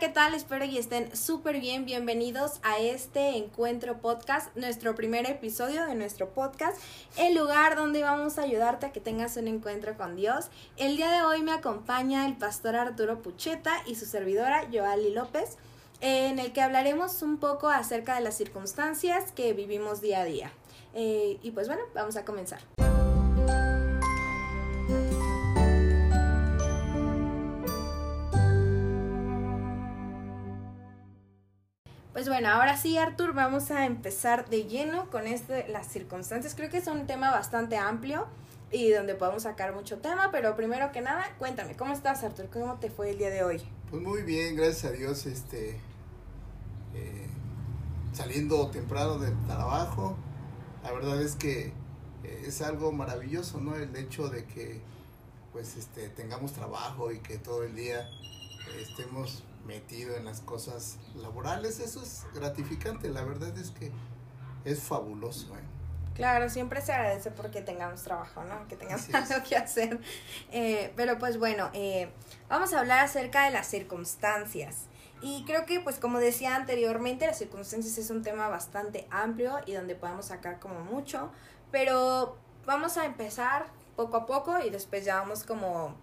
¿qué tal? Espero que estén súper bien. Bienvenidos a este encuentro podcast, nuestro primer episodio de nuestro podcast, el lugar donde vamos a ayudarte a que tengas un encuentro con Dios. El día de hoy me acompaña el pastor Arturo Pucheta y su servidora Joali López, en el que hablaremos un poco acerca de las circunstancias que vivimos día a día. Eh, y pues bueno, vamos a comenzar. Bueno, ahora sí, Artur, vamos a empezar de lleno con este, las circunstancias. Creo que es un tema bastante amplio y donde podemos sacar mucho tema, pero primero que nada, cuéntame, ¿cómo estás, Artur? ¿Cómo te fue el día de hoy? Pues muy bien, gracias a Dios, este, eh, saliendo temprano del trabajo. La verdad es que eh, es algo maravilloso, ¿no? El hecho de que, pues, este, tengamos trabajo y que todo el día eh, estemos metido en las cosas laborales, eso es gratificante, la verdad es que es fabuloso. ¿eh? Claro, siempre se agradece porque tengamos trabajo, ¿no? Que tengamos algo que hacer. Eh, pero pues bueno, eh, vamos a hablar acerca de las circunstancias. Y creo que, pues como decía anteriormente, las circunstancias es un tema bastante amplio y donde podemos sacar como mucho. Pero vamos a empezar poco a poco y después ya vamos como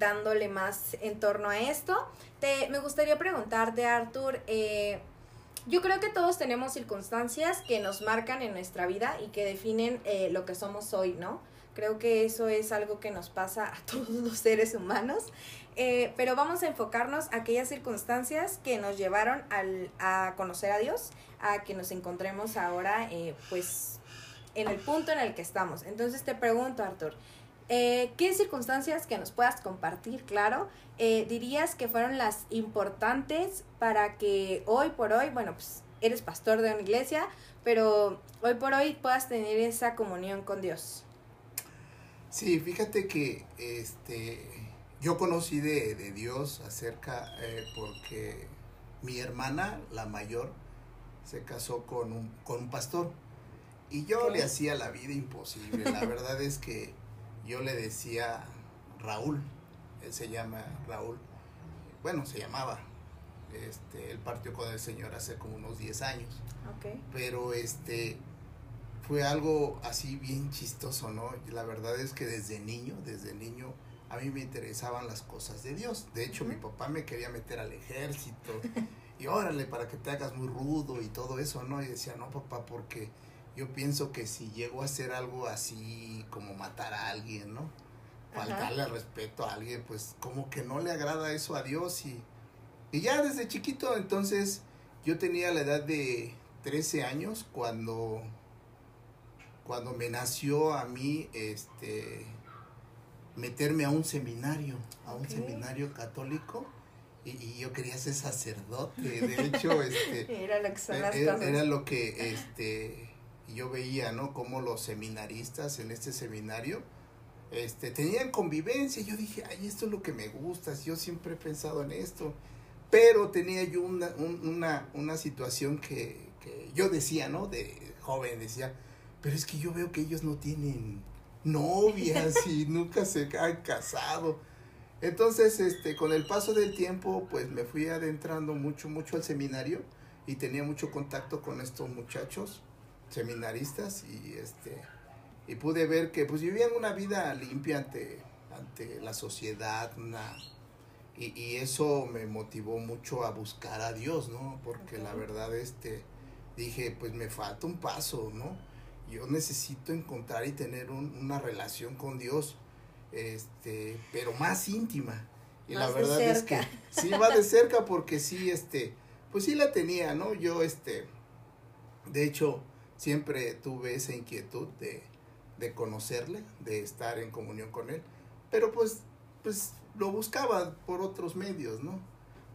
dándole más en torno a esto. Te, me gustaría preguntarte, Arthur, eh, yo creo que todos tenemos circunstancias que nos marcan en nuestra vida y que definen eh, lo que somos hoy, ¿no? Creo que eso es algo que nos pasa a todos los seres humanos, eh, pero vamos a enfocarnos a aquellas circunstancias que nos llevaron a conocer a Dios, a que nos encontremos ahora, pues, en el punto en el que estamos. Entonces te pregunto, Arthur, eh, ¿Qué circunstancias que nos puedas compartir, claro, eh, dirías que fueron las importantes para que hoy por hoy, bueno, pues eres pastor de una iglesia, pero hoy por hoy puedas tener esa comunión con Dios? Sí, fíjate que este, yo conocí de, de Dios acerca, eh, porque mi hermana, la mayor, se casó con un, con un pastor. Y yo le hacía la vida imposible. La verdad es que yo le decía Raúl, él se llama Raúl, bueno, se llamaba, este, él partió con el Señor hace como unos 10 años. Pero este fue algo así bien chistoso, ¿no? La verdad es que desde niño, desde niño, a mí me interesaban las cosas de Dios. De hecho, mi papá me quería meter al ejército y órale para que te hagas muy rudo y todo eso, ¿no? Y decía, no, papá, porque yo pienso que si llego a hacer algo así como matar a alguien, ¿no? Faltarle respeto a alguien, pues como que no le agrada eso a Dios y, y ya desde chiquito entonces yo tenía la edad de 13 años cuando cuando me nació a mí este meterme a un seminario, a un seminario católico y, yo quería ser sacerdote. De hecho, este era lo que, era, era lo que este y yo veía, ¿no? Cómo los seminaristas en este seminario este, tenían convivencia. Yo dije, ay, esto es lo que me gusta, yo siempre he pensado en esto. Pero tenía yo una, una, una situación que, que yo decía, ¿no? De joven decía, pero es que yo veo que ellos no tienen novias y nunca se han casado. Entonces, este, con el paso del tiempo, pues me fui adentrando mucho, mucho al seminario y tenía mucho contacto con estos muchachos seminaristas y este y pude ver que pues vivían una vida limpia ante, ante la sociedad, una, y, y, eso me motivó mucho a buscar a Dios, ¿no? Porque la verdad, este, dije, pues me falta un paso, ¿no? Yo necesito encontrar y tener una relación con Dios, este, pero más íntima. Y la verdad es que sí va de cerca porque sí, este, pues sí la tenía, ¿no? Yo, este, de hecho, siempre tuve esa inquietud de, de conocerle, de estar en comunión con él, pero pues, pues lo buscaba por otros medios, ¿no?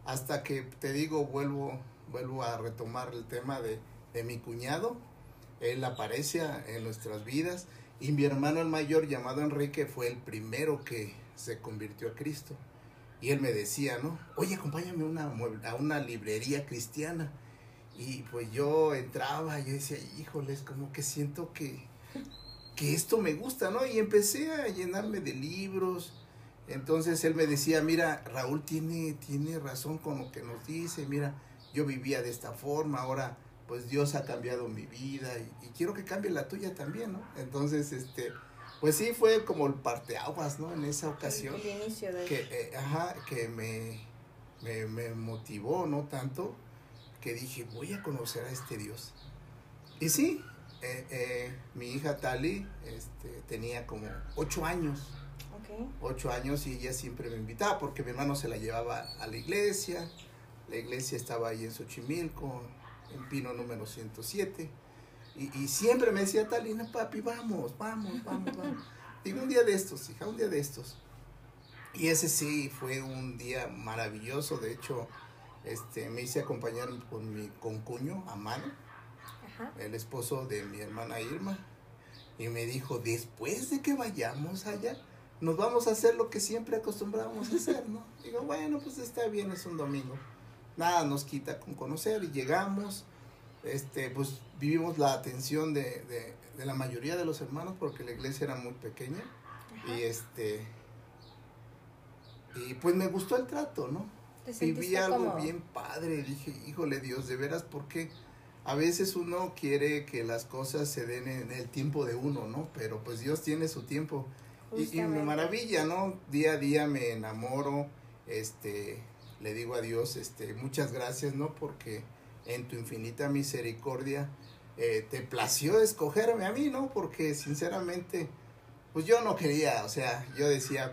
Hasta que te digo, vuelvo, vuelvo a retomar el tema de, de mi cuñado, él aparece en nuestras vidas y mi hermano el mayor llamado Enrique fue el primero que se convirtió a Cristo. Y él me decía, ¿no? Oye, acompáñame a una, a una librería cristiana. Y pues yo entraba, yo decía, híjoles, como que siento que, que esto me gusta, ¿no? Y empecé a llenarme de libros Entonces él me decía, mira, Raúl tiene, tiene razón con lo que nos dice, mira, yo vivía de esta forma, ahora pues Dios ha cambiado mi vida y, quiero que cambie la tuya también, ¿no? Entonces, este, pues sí fue como el parteaguas, ¿no? En esa ocasión. El, inicio de... Que, eh, ajá, que me, me, me, motivó, ¿no? Tanto que dije, voy a conocer a este Dios. Y sí, eh, eh, mi hija Tali este, tenía como ocho años. Ocho años y ella siempre me invitaba porque mi hermano se la llevaba a la iglesia. La iglesia estaba ahí en Xochimilco, en Pino número 107. Y, y siempre me decía, Talina, papi, vamos, vamos, vamos, vamos. Digo, un día de estos, hija, un día de estos. Y ese sí fue un día maravilloso. De hecho, este, me hice acompañar con mi concuño, a mano, el esposo de mi hermana Irma. Y me dijo, después de que vayamos allá, nos vamos a hacer lo que siempre acostumbramos a hacer, ¿no? Digo, bueno, pues está bien, es un domingo. Nada nos quita con conocer y llegamos, este, pues vivimos la atención de, de, la mayoría de los hermanos porque la iglesia era muy pequeña y este, y pues me gustó el trato, ¿no? Viví algo bien padre, dije, híjole Dios, de veras, porque a veces uno quiere que las cosas se den en el tiempo de uno, ¿no? Pero pues Dios tiene su tiempo y, me maravilla, ¿no? Día a día me enamoro, este, le digo a Dios, este, muchas gracias, ¿no? Porque en tu infinita misericordia eh, te plació escogerme a mí, ¿no? Porque sinceramente, pues yo no quería, o sea, yo decía,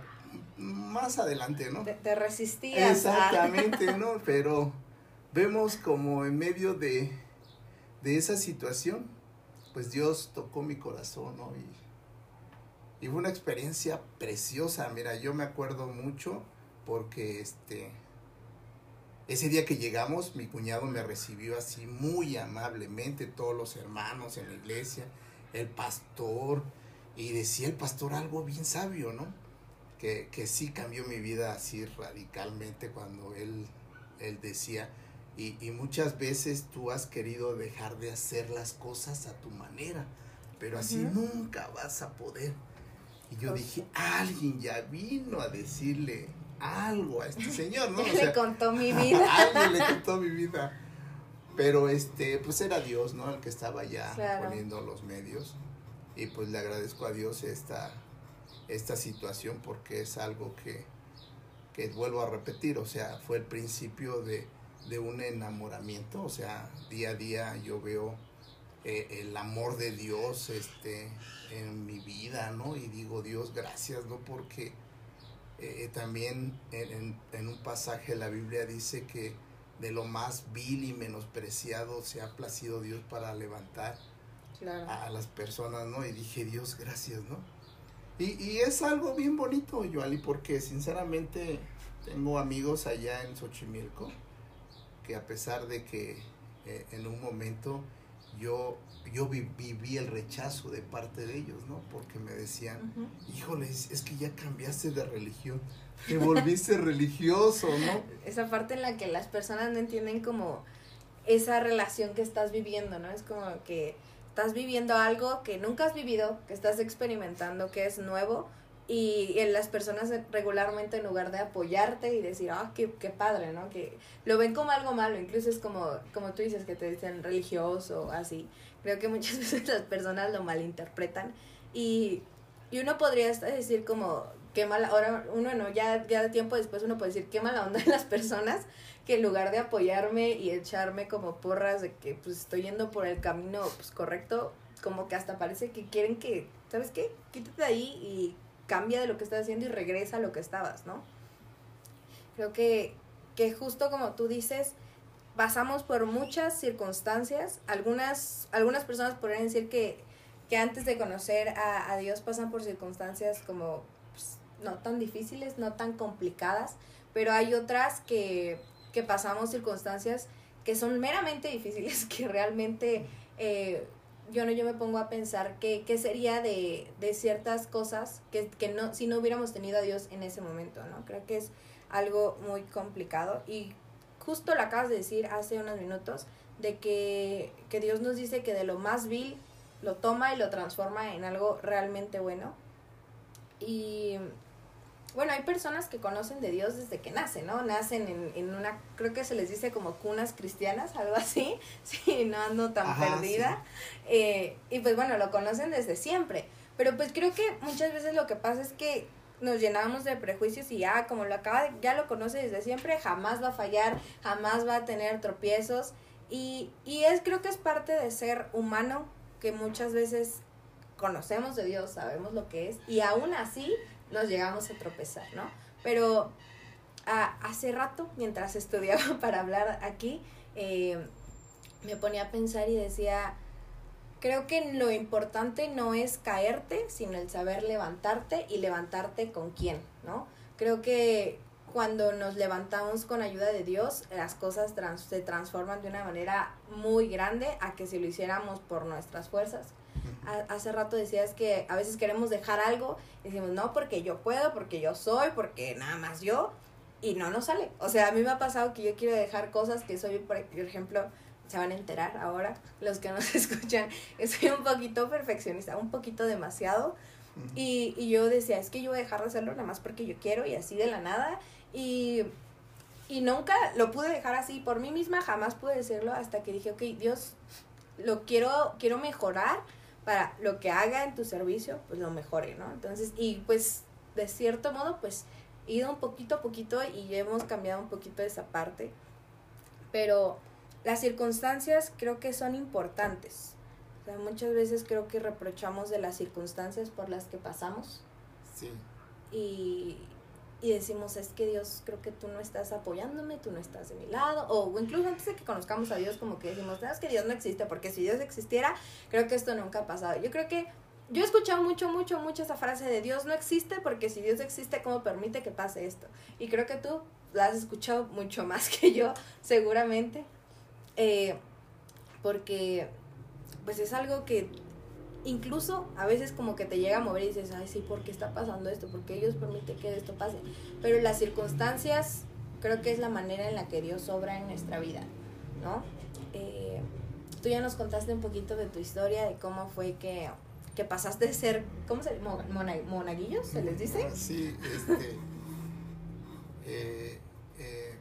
más adelante, ¿no? Te, resistías. Exactamente, ¿no? Pero vemos como en medio de, de esa situación, pues Dios tocó mi corazón, ¿no? Y, y fue una experiencia preciosa. Mira, yo me acuerdo mucho porque este ese día que llegamos, mi cuñado me recibió así muy amablemente, todos los hermanos en la iglesia, el pastor, y decía el pastor algo bien sabio, ¿no? Que, que sí cambió mi vida así radicalmente cuando él, él decía, y, y muchas veces tú has querido dejar de hacer las cosas a tu manera, pero así nunca vas a poder. Y yo dije, alguien ya vino a decirle algo a este señor, ¿no? le contó mi vida. alguien le contó mi vida. Pero este, pues era Dios, ¿no? El que estaba ya poniendo los medios. Y pues le agradezco a Dios esta, esta situación porque es algo que, que vuelvo a repetir, o sea, fue el principio de, de un enamoramiento, o sea, día a día yo veo eh, el amor de Dios este, en mi vida, ¿no? Y digo, Dios, gracias, ¿no? Porque eh, también en, en, un pasaje de la Biblia dice que de lo más vil y menospreciado se ha placido Dios para levantar a, las personas, ¿no? Y dije, Dios, gracias, ¿no? Y, y es algo bien bonito, Yoali, porque sinceramente tengo amigos allá en Xochimilco que a pesar de que eh, en un momento yo, yo viví el rechazo de parte de ellos, ¿no? Porque me decían, híjole, es que ya cambiaste de religión, te volviste religioso, ¿no? Esa parte en la que las personas no entienden como esa relación que estás viviendo, ¿no? Es como que estás viviendo algo que nunca has vivido, que estás experimentando, que es nuevo, y las personas regularmente en lugar de apoyarte y decir, ah, qué, qué padre, ¿no? Que lo ven como algo malo, incluso es como, como tú dices, que te dicen religioso, así. Creo que muchas veces las personas lo malinterpretan y, y uno podría decir como, qué mala, ahora uno no, ya, ya tiempo después uno puede decir, qué mala onda de las personas que en lugar de apoyarme y echarme como porras de que pues estoy yendo por el camino pues correcto, como que hasta parece que quieren que, ¿sabes qué? Quítate de ahí y cambia de lo que estás haciendo y regresa a lo que estabas, ¿no? Creo que, que justo como tú dices, pasamos por muchas circunstancias. Algunas, algunas personas podrían decir que, que antes de conocer a, a, Dios pasan por circunstancias como pues, no tan difíciles, no tan complicadas, pero hay otras que, que pasamos circunstancias que son meramente difíciles, que realmente eh, yo no yo me pongo a pensar qué, sería de, de ciertas cosas que, que, no si no hubiéramos tenido a Dios en ese momento, ¿no? Creo que es algo muy complicado y justo lo acabas de decir hace unos minutos de que, que Dios nos dice que de lo más vil lo toma y lo transforma en algo realmente bueno. Y bueno, hay personas que conocen de Dios desde que nacen, ¿no? Nacen en, en una, creo que se les dice como cunas cristianas, algo así, sí, no ando tan perdida. Eh, y pues bueno, lo conocen desde siempre. Pero pues creo que muchas veces lo que pasa es que nos llenamos de prejuicios y ya, como lo acaba, ya lo conoce desde siempre, jamás va a fallar, jamás va a tener tropiezos. Y, y es, creo que es parte de ser humano, que muchas veces conocemos de Dios, sabemos lo que es, y aún así nos llegamos a tropezar, ¿no? Pero hace rato, mientras estudiaba para hablar aquí, eh, me ponía a pensar y decía, creo que lo importante no es caerte, sino el saber levantarte y levantarte con quién, ¿no? Creo que cuando nos levantamos con ayuda de Dios, las cosas se transforman de una manera muy grande a que si lo hiciéramos por nuestras fuerzas hace rato decías que a veces queremos dejar algo y decimos, no, porque yo puedo, porque yo soy, porque nada más yo, y no nos sale. O sea, a mí me ha pasado que yo quiero dejar cosas que soy, por ejemplo, se van a enterar ahora, los que nos escuchan, soy un poquito perfeccionista, un poquito demasiado. Y, y yo decía, es que yo voy a dejar de hacerlo nada más porque yo quiero y así de la nada. Y, y nunca lo pude dejar así por mí misma, jamás pude decirlo hasta que dije, ok, Dios, lo quiero, quiero mejorar para lo que haga en tu servicio, pues lo mejore, ¿no? Entonces, y pues de cierto modo, pues he ido un poquito a poquito y hemos cambiado un poquito esa parte, pero las circunstancias creo que son importantes. O sea, muchas veces creo que reprochamos de las circunstancias por las que pasamos. Sí. Y, y decimos, es que Dios, creo que tú no estás apoyándome, tú no estás de mi lado, o incluso antes de que conozcamos a Dios, como que decimos, no, es que Dios no existe, porque si Dios existiera, creo que esto nunca ha pasado. Yo creo que yo he escuchado mucho, mucho, mucho esa frase de Dios no existe, porque si Dios existe, ¿cómo permite que pase esto? Y creo que tú la has escuchado mucho más que yo, seguramente, eh, porque pues es algo que incluso a veces como que te llega a mover y dices, ay, sí, ¿por qué está pasando esto? ¿Por qué Dios permite que esto pase? Pero las circunstancias creo que es la manera en la que Dios obra en nuestra vida, ¿no? Eh, tú ya nos contaste un poquito de tu historia, de cómo fue que, que pasaste de ser, ¿cómo se llama? monaguillos, se les dice. Ah, sí, este... Eh, eh,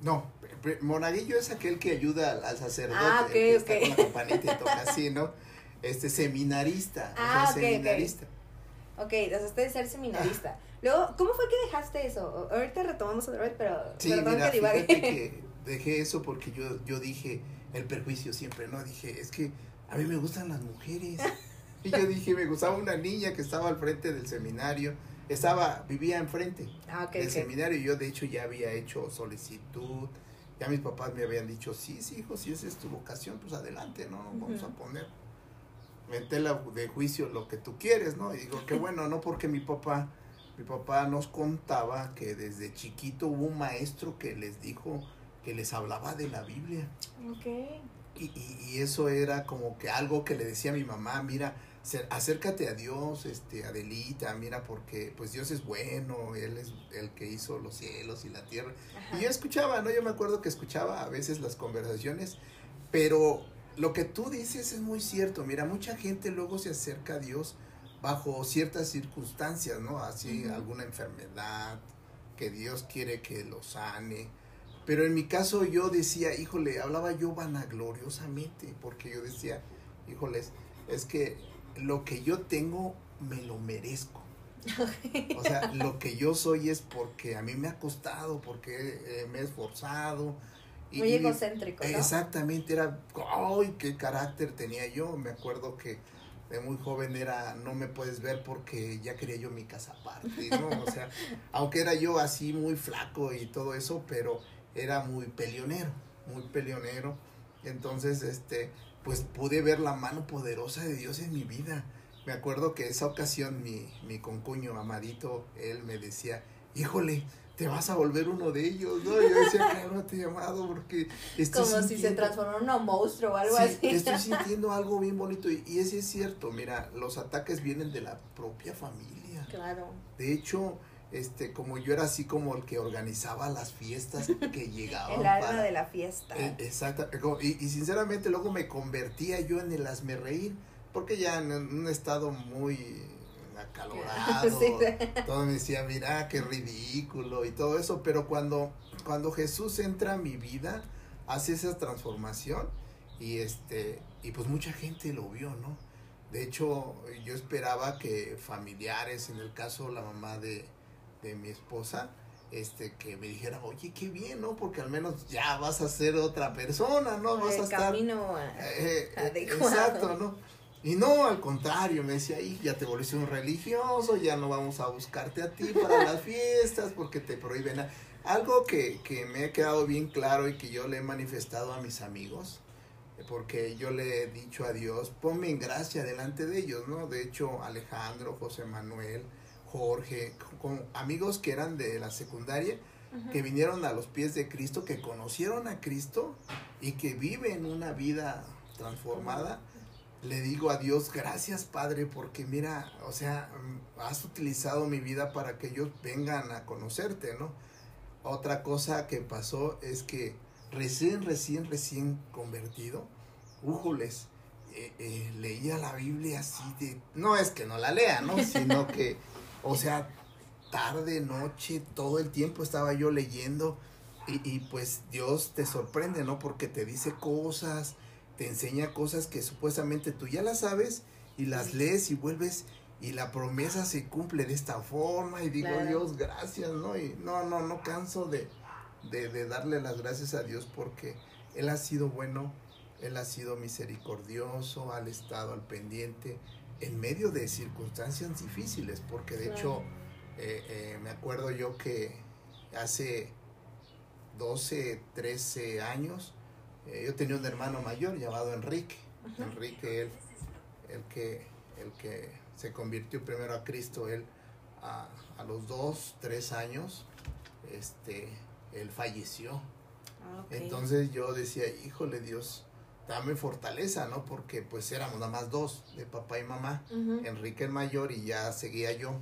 no, monaguillo es aquel que ayuda al, sacerdote, ah, que está con la campanita y así, ¿no? Este seminarista. Ah, ok, seminarista. Ok, de ser seminarista. Luego, ¿cómo fue que dejaste eso? Ahorita retomamos otra vez, pero sí, perdón mira, que que dejé eso porque yo, yo dije el perjuicio siempre, ¿no? Dije, es que a mí me gustan las mujeres. Y yo dije, me gustaba una niña que estaba al frente del seminario. Estaba, vivía enfrente ah, del seminario y yo de hecho ya había hecho solicitud. Ya mis papás me habían dicho, sí, sí, hijo, si esa es tu vocación, pues adelante, ¿no? Nos vamos a poner tela de juicio lo que tú quieres, ¿no? Y digo, qué bueno, no porque mi papá, mi papá nos contaba que desde chiquito hubo un maestro que les dijo, que les hablaba de la Biblia. Ok. Y, y, eso era como que algo que le decía a mi mamá, mira, acércate a Dios, este, Adelita, mira, porque pues Dios es bueno, Él es el que hizo los cielos y la tierra. Y yo escuchaba, ¿no? Yo me acuerdo que escuchaba a veces las conversaciones, pero lo que tú dices es muy cierto. Mira, mucha gente luego se acerca a Dios bajo ciertas circunstancias, ¿no? Así, alguna enfermedad, que Dios quiere que lo sane. Pero en mi caso yo decía, híjole, hablaba yo vanagloriosamente, porque yo decía, híjoles, es que lo que yo tengo me lo merezco. O sea, lo que yo soy es porque a mí me ha costado, porque me he esforzado, muy egocéntrico. Exactamente, era, ¡ay, qué carácter tenía yo! Me acuerdo que de muy joven era, no me puedes ver porque ya quería yo mi casa aparte, ¿no? O sea, aunque era yo así muy flaco y todo eso, pero era muy peleonero, muy peleonero. Entonces, este, pues pude ver la mano poderosa de Dios en mi vida. Me acuerdo que esa ocasión mi, mi concuño amadito, él me decía, híjole, te vas a volver uno de ellos, ¿no? Yo decía, te llamado porque estoy Como si se transformara en un monstruo o algo así. Estoy sintiendo algo bien bonito y, y ese es cierto, mira, los ataques vienen de la propia familia. Claro. De hecho, este, como yo era así como el que organizaba las fiestas que llegaban. el alma de la fiesta. Eh, exacto. Y, y, sinceramente luego me convertía yo en el hazme reír, porque ya en un estado muy acalorado, todo me decía, mira, qué ridículo y todo eso, pero cuando, cuando Jesús entra a mi vida, hace esa transformación y este, y pues mucha gente lo vio, ¿no? De hecho, yo esperaba que familiares, en el caso la mamá de, de mi esposa, este, que me dijera, oye, qué bien, ¿no? Porque al menos ya vas a ser otra persona, ¿no? Vas el a estar... camino eh, eh, exacto, ¿no? Y no, al contrario, me decía, ya te volviste un religioso, ya no vamos a buscarte a ti para las fiestas porque te prohíben. Algo que, que me ha quedado bien claro y que yo le he manifestado a mis amigos, porque yo le he dicho a Dios, ponme en gracia delante de ellos, ¿no? De hecho, Alejandro, José Manuel, Jorge, con amigos que eran de la secundaria, que vinieron a los pies de Cristo, que conocieron a Cristo y que viven una vida transformada. Le digo a Dios, gracias Padre, porque mira, o sea, has utilizado mi vida para que ellos vengan a conocerte, ¿no? Otra cosa que pasó es que recién, recién, recién convertido, újoles, eh, eh, leía la Biblia así de, no es que no la lea, ¿no? Sino que o sea, tarde, noche, todo el tiempo estaba yo leyendo y, y, pues Dios te sorprende, ¿no? Porque te dice cosas, te enseña cosas que supuestamente tú ya las sabes y las lees y vuelves y la promesa se cumple de esta forma y digo Dios gracias, ¿no? Y no, no, no canso de, de, de darle las gracias a Dios porque Él ha sido bueno, Él ha sido misericordioso, ha estado al pendiente en medio de circunstancias difíciles, porque de hecho eh, eh, me acuerdo yo que hace 12, 13 años, eh, yo tenía un hermano mayor llamado Enrique, Enrique, él, el que, el que se convirtió primero a Cristo, él a, a los 2, 3 años, este, él falleció. Ah, Entonces yo decía, híjole Dios, dame fortaleza, ¿no? Porque pues éramos nada más dos, de papá y mamá, Enrique el mayor y ya seguía yo.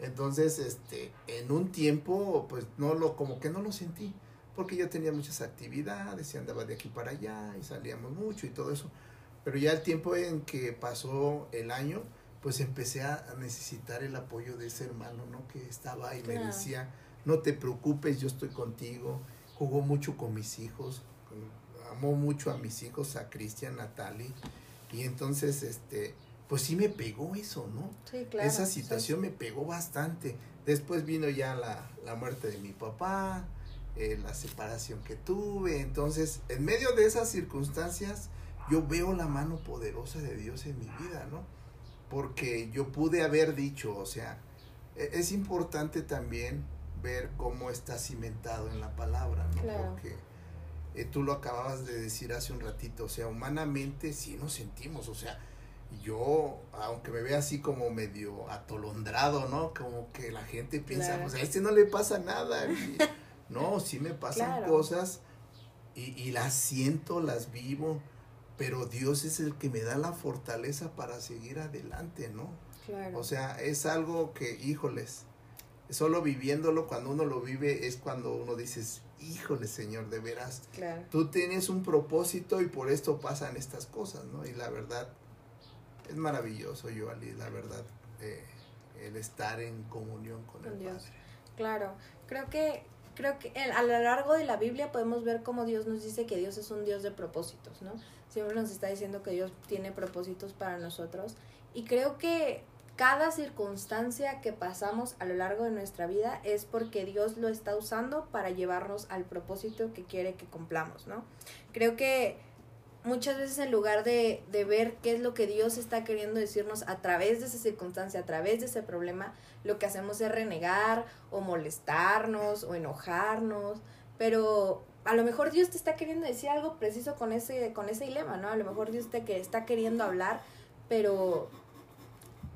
Entonces, este, en un tiempo, pues no lo, como que no lo sentí, porque yo tenía muchas actividades y andaba de aquí para allá y salíamos mucho y todo eso. Pero ya el tiempo en que pasó el año, pues empecé a necesitar el apoyo de ese hermano, ¿no? Que estaba y me decía, no te preocupes, yo estoy contigo. Jugó mucho con mis hijos, amo mucho a mis hijos, a Cristian, Natalie, y entonces, este, pues sí me pegó eso, ¿no? Sí, claro. Esa situación me pegó bastante. Después vino ya la, la muerte de mi papá, eh, la separación que tuve, entonces, en medio de esas circunstancias, yo veo la mano poderosa de Dios en mi vida, ¿no? Porque yo pude haber dicho, o sea, e, es importante también ver cómo está cimentado en la palabra, ¿no? Porque eh, tú lo acababas de decir hace un ratito, o sea, humanamente sí nos sentimos, o sea, yo, aunque me vea así como medio atolondrado, ¿no? Como que la gente piensa, pues a este no le pasa nada. No, sí me pasan cosas y, y las siento, las vivo, pero Dios es el que me da la fortaleza para seguir adelante, ¿no? Claro. O sea, es algo que, híjoles, solo viviéndolo, cuando uno lo vive, es cuando uno dice, híjole Señor, de veras, tú tienes un propósito y por esto pasan estas cosas, ¿no? Y la verdad, es maravilloso, Ali, la verdad, eh, el estar en comunión con, el Dios. Padre. Claro, creo que creo que a lo largo de la Biblia podemos ver cómo Dios nos dice que Dios es un Dios de propósitos, ¿no? Siempre nos está diciendo que Dios tiene propósitos para nosotros y creo que cada circunstancia que pasamos a lo largo de nuestra vida es porque Dios lo está usando para llevarnos al propósito que quiere que cumplamos, ¿no? Creo que muchas veces en lugar de, de, ver qué es lo que Dios está queriendo decirnos a través de esa circunstancia, a través de ese problema, lo que hacemos es renegar o molestarnos o enojarnos, pero a lo mejor Dios te está queriendo decir algo preciso con ese, con ese dilema, ¿no? A lo mejor Dios te que está queriendo hablar, pero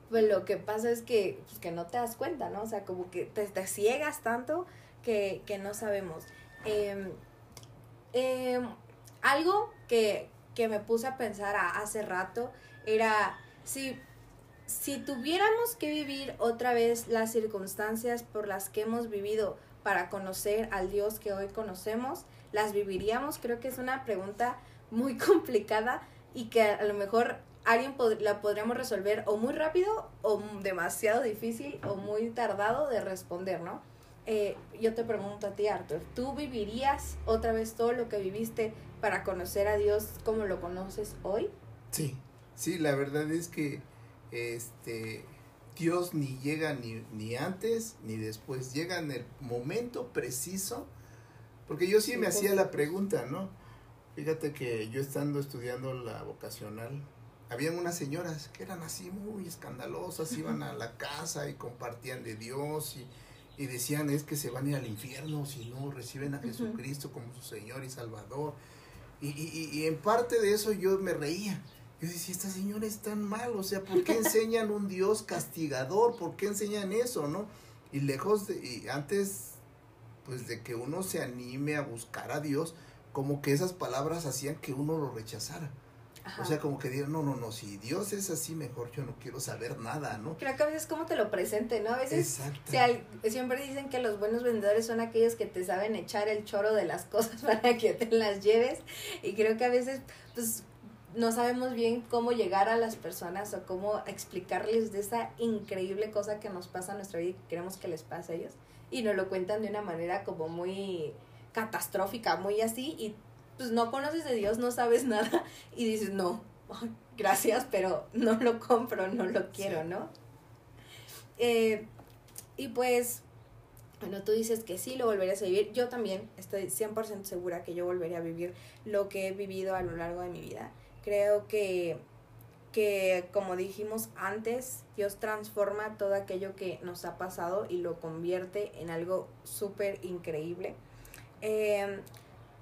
pues lo que pasa es que, pues, que no te das cuenta, ¿no? O sea, como que te, te ciegas tanto que, que no sabemos. Eh, algo que, que, me puse a pensar hace rato era si, si tuviéramos que vivir otra vez las circunstancias por las que hemos vivido para conocer al Dios que hoy conocemos, ¿las viviríamos? Creo que es una pregunta muy complicada y que a lo mejor alguien la podríamos resolver o muy rápido o demasiado difícil o muy tardado de responder, ¿no? Eh, yo te pregunto a ti, Arthur, ¿tú vivirías otra vez todo lo que viviste para conocer a Dios como lo conoces hoy? Sí, sí, la verdad es que este Dios ni llega ni, ni antes ni después, llega en el momento preciso, porque yo sí, me hacía la pregunta, ¿no? Fíjate que yo estando estudiando la vocacional, habían unas señoras que eran así muy escandalosas, iban a la casa y compartían de Dios y, y decían es que se van a ir al infierno si no reciben a Jesucristo como su Señor y Salvador. Y, y, y, en parte de eso yo me reía. Yo decía, estas señoras están mal, o sea, ¿por qué enseñan un Dios castigador? ¿Por qué enseñan eso, no? Y lejos de, y antes, pues de que uno se anime a buscar a Dios, como que esas palabras hacían que uno lo rechazara. O sea, como que digan, no, no, no, si Dios es así, mejor yo no quiero saber nada, ¿no? Creo que a veces como te lo presente, ¿no? A veces siempre dicen que los buenos vendedores son aquellos que te saben echar el choro de las cosas para que te las lleves. Y creo que a veces, pues, no sabemos bien cómo llegar a las personas o cómo explicarles de esa increíble cosa que nos pasa en nuestra vida y que queremos que les pase a ellos. Y nos lo cuentan de una manera como muy catastrófica, muy así, y pues no conoces de Dios, no sabes nada, y dices, no, gracias, pero no lo compro, no lo quiero, ¿no? Eh, y pues, bueno, tú dices que sí lo volverías a vivir. Yo también estoy 100% segura que yo volvería a vivir lo que he vivido a lo largo de mi vida. Creo que, que como dijimos antes, Dios transforma todo aquello que nos ha pasado y lo convierte en algo súper increíble. Eh,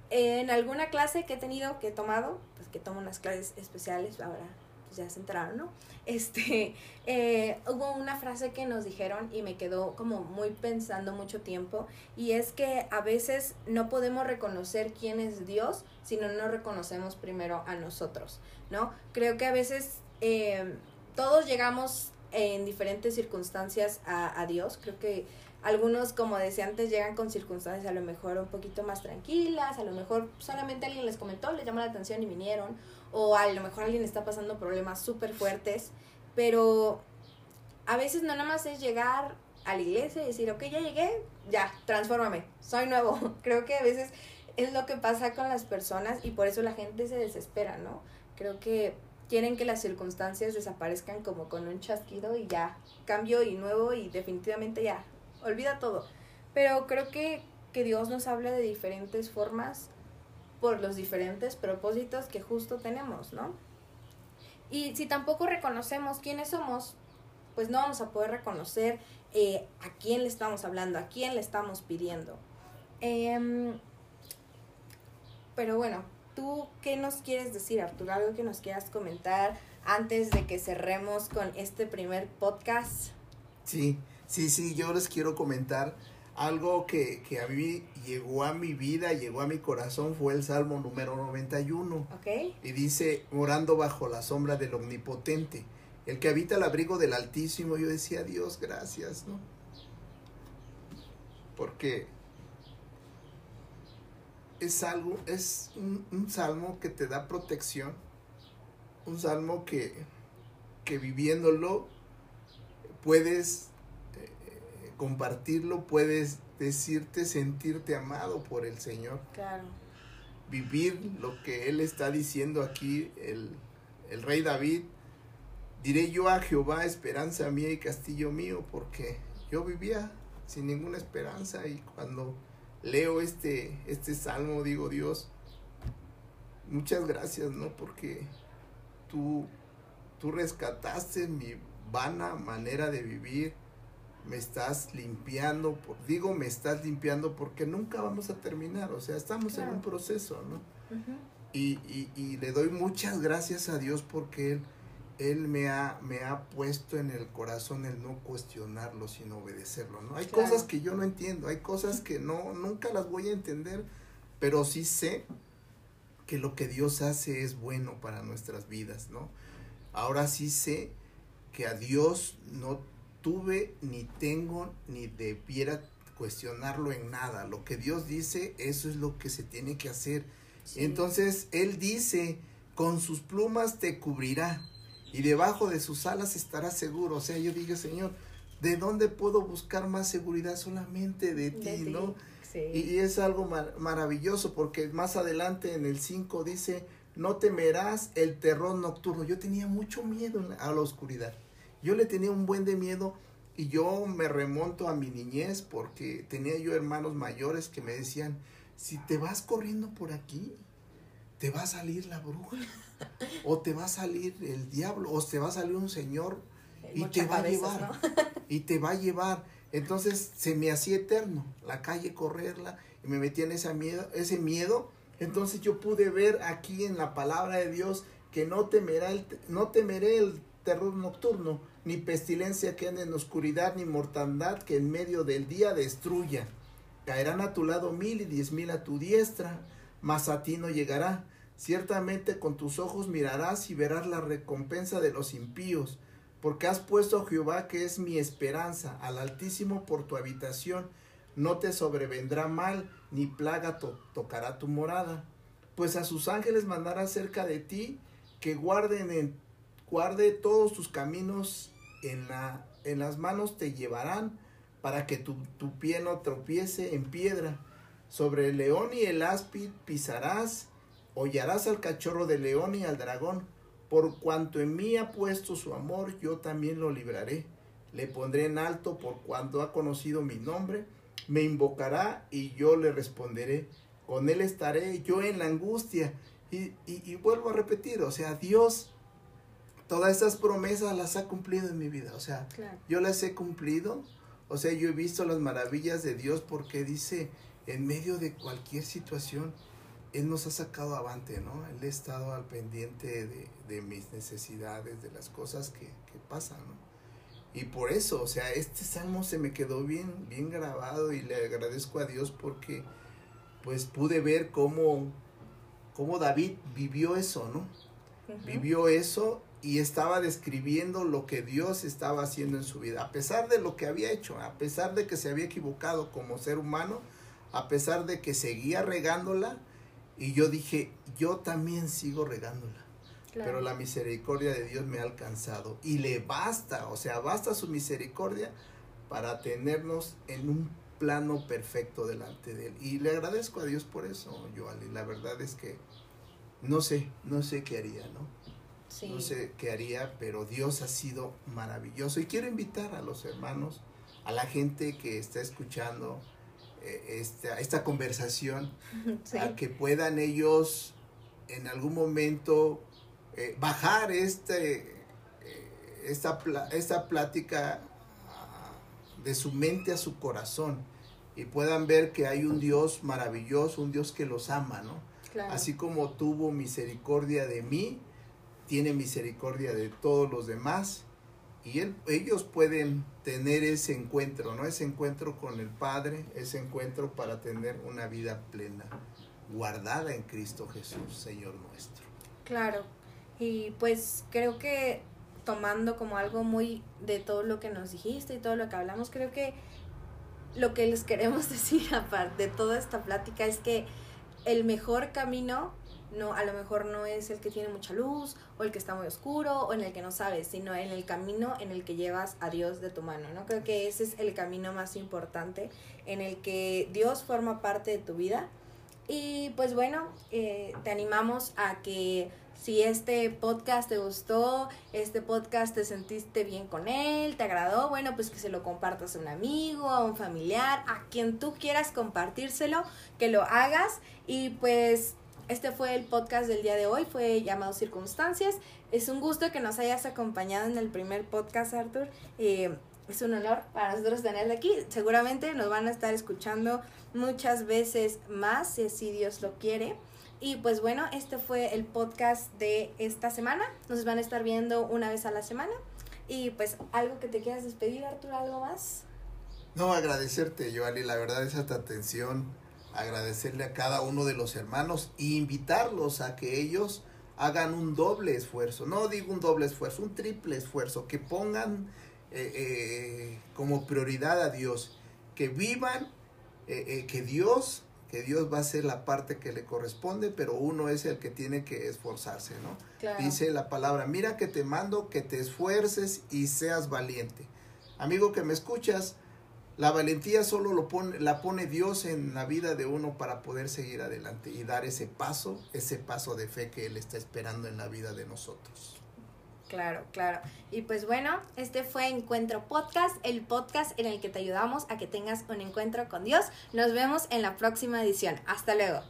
en alguna clase que he tenido, que he tomado, pues que tomo unas clases especiales, ahora pues ya se enteraron, ¿no? Este, eh, hubo una frase que nos dijeron y me quedó como muy pensando mucho tiempo, y es que a veces no podemos reconocer quién es Dios si no nos reconocemos primero a nosotros, ¿no? Creo que a veces eh, todos llegamos en diferentes circunstancias a Dios, creo que algunos, como decía antes, llegan con circunstancias a lo mejor un poquito más tranquilas, a lo mejor solamente alguien les comentó, les llamó la atención y vinieron, o a lo mejor alguien está pasando problemas súper fuertes, pero a veces no nada más es llegar a la iglesia y decir, ok, ya llegué, ya, transfórmame, soy nuevo. Creo que a veces es lo que pasa con las personas y por eso la gente se desespera, ¿no? Creo que quieren que las circunstancias desaparezcan como con un chasquido y ya, cambio y nuevo y definitivamente ya, olvida todo. Pero creo que, que Dios nos habla de diferentes formas por los diferentes propósitos que justo tenemos, ¿no? Y si tampoco reconocemos quiénes somos, pues no vamos a poder reconocer eh, a quién le estamos hablando, a quién le estamos pidiendo. Em, pero bueno, ¿tú qué nos quieres decir, Arturo? ¿Algo que nos quieras comentar antes de que cerremos con este primer podcast? Sí, Sí, sí, yo les quiero comentar algo que, que, a mí llegó a mi vida, llegó a mi corazón, fue el Salmo número 91. Okay. Y dice, morando bajo la sombra del Omnipotente, el que habita el abrigo del Altísimo, yo decía, Dios, gracias, ¿no? Porque es algo, es un, un salmo que te da protección, un salmo que, que viviéndolo puedes compartirlo, puedes decirte, sentirte amado por el Señor. Claro. Vivir lo que Él está diciendo aquí, el, el rey David. Diré yo a Jehová, esperanza mía y castillo mío, porque yo vivía sin ninguna esperanza y cuando leo este, este salmo digo, Dios, muchas gracias, ¿no? Porque tú, tú rescataste mi vana manera de vivir, me estás limpiando, por, digo me estás limpiando porque nunca vamos a terminar, o sea, estamos en un proceso, ¿no? y, y, y, le doy muchas gracias a Dios porque Él, él me, ha, me ha puesto en el corazón el no cuestionarlo, sino obedecerlo, ¿no? Hay cosas que yo no entiendo, hay cosas que no, nunca las voy a entender, pero sí sé que lo que Dios hace es bueno para nuestras vidas, ¿no? Ahora sí sé que a Dios no tuve, ni tengo, ni debiera cuestionarlo en nada. Lo que Dios dice, eso es lo que se tiene que hacer. Entonces, Él dice, con sus plumas te cubrirá y debajo de sus alas estará seguro. O sea, yo dije, Señor, ¿de dónde puedo buscar más seguridad? Solamente de ti, ¿no? Y, es algo maravilloso porque más adelante en el 5 dice, no temerás el terror nocturno. Yo tenía mucho miedo a la oscuridad. Yo le tenía un buen de miedo y yo me remonto a mi niñez porque tenía yo hermanos mayores que me decían, si te vas corriendo por aquí, te va a salir la bruja, o te va a salir el diablo, o te va a salir un señor y te va a llevar, y te va a llevar. Entonces se me hacía eterno la calle correrla y me metía en ese miedo, ese miedo. Entonces yo pude ver aquí en la palabra de Dios que no temerá el, no temeré el terror nocturno, ni pestilencia que ande en oscuridad, ni mortandad que en medio del día destruya. Caerán a tu lado mil y diez mil a tu diestra, mas a ti no llegará. Ciertamente con tus ojos mirarás y verás la recompensa de los impíos, porque has puesto a Jehová que es mi esperanza, al Altísimo por tu habitación. No te sobrevendrá mal, ni plaga tocará tu morada. Pues a sus ángeles mandará cerca de ti, que guarden en, guarde todos tus caminos en, la, en las manos te llevarán, para que tu, tu pie no tropiece en piedra. Sobre el león y el áspid pisarás, hollarás al cachorro del león y al dragón. Por cuanto en mí ha puesto su amor, yo también lo libraré. Le pondré en alto por cuanto ha conocido mi nombre. Me invocará y yo le responderé. Con él estaré yo en la angustia. Y, y, vuelvo a repetir, o sea, Dios todas estas promesas las ha cumplido en mi vida. O sea, yo las he cumplido. O sea, yo he visto las maravillas de Dios porque dice, en medio de cualquier situación, Él nos ha sacado avante, ¿no? Él ha estado al pendiente de, mis necesidades, de las cosas que, pasan, ¿no? Y por eso, o sea, este salmo se me quedó bien, bien grabado y le agradezco a Dios porque pues pude ver cómo, cómo David vivió eso, ¿no? Vivió eso y estaba describiendo lo que Dios estaba haciendo en su vida, a pesar de lo que había hecho, a pesar de que se había equivocado como ser humano, a pesar de que seguía regándola, y yo dije, yo también sigo regándola. Pero la misericordia de Dios me ha alcanzado y le basta, o sea, basta su misericordia para tenernos en un plano perfecto delante de Él. Y le agradezco a Dios por eso, Joali. La verdad es que no sé, no sé qué haría, ¿no? No sé qué haría, pero Dios ha sido maravilloso. Y quiero invitar a los hermanos, a la gente que está escuchando, eh, esta, esta conversación, a que puedan ellos en algún momento eh, bajar este, eh, esta, esta plática ah, de su mente a su corazón y puedan ver que hay un Dios maravilloso, un Dios que los ama, ¿no? Así como tuvo misericordia de mí, tiene misericordia de todos los demás y ellos pueden tener ese encuentro, ¿no? Ese encuentro con el Padre, ese encuentro para tener una vida plena, guardada en Cristo Jesús, Señor nuestro. Claro, y pues creo que tomando como algo muy de todo lo que nos dijiste y todo lo que hablamos, creo que lo que les queremos decir aparte de toda esta plática es que el mejor camino no, a lo mejor no es el que tiene mucha luz o el que está muy oscuro o en el que no sabes, sino en el camino en el que llevas a Dios de tu mano, ¿no? Creo que ese es el camino más importante en el que Dios forma parte de tu vida. Y pues bueno, eh, te animamos a que si este podcast te gustó, este podcast te sentiste bien con él, te agradó, bueno, pues que se lo compartas a un amigo, a un familiar, a quien tú quieras compartírselo, que lo hagas y pues este fue el podcast del día de hoy, fue llamado Circunstancias. Es un gusto que nos hayas acompañado en el primer podcast, Arthur. Eh, es un honor para nosotros tenerle aquí. Seguramente nos van a estar escuchando muchas veces más, si Dios lo quiere. Y pues bueno, este fue el podcast de esta semana. Nos van a estar viendo una vez a la semana. Y pues algo que te quieras despedir, Arthur, algo más. No, agradecerte, Joali, la verdad, esa atención agradecerle a cada uno de los hermanos e invitarlos a que ellos hagan un doble esfuerzo, no digo un doble esfuerzo, un triple esfuerzo, que pongan eh, eh, como prioridad a Dios, que vivan, eh, que Dios que Dios va a hacer la parte que le corresponde, pero uno es el que tiene que esforzarse, ¿no? Dice la palabra, mira que te mando que te esfuerces y seas valiente. Amigo que me escuchas, la valentía solo lo pone, la pone Dios en la vida de uno para poder seguir adelante y dar ese paso, ese paso de fe que Él está esperando en la vida de nosotros. Claro, claro. Y pues bueno, este fue Encuentro Podcast, el podcast en el que te ayudamos a que tengas un encuentro con Dios. Nos vemos en la próxima edición. Hasta luego.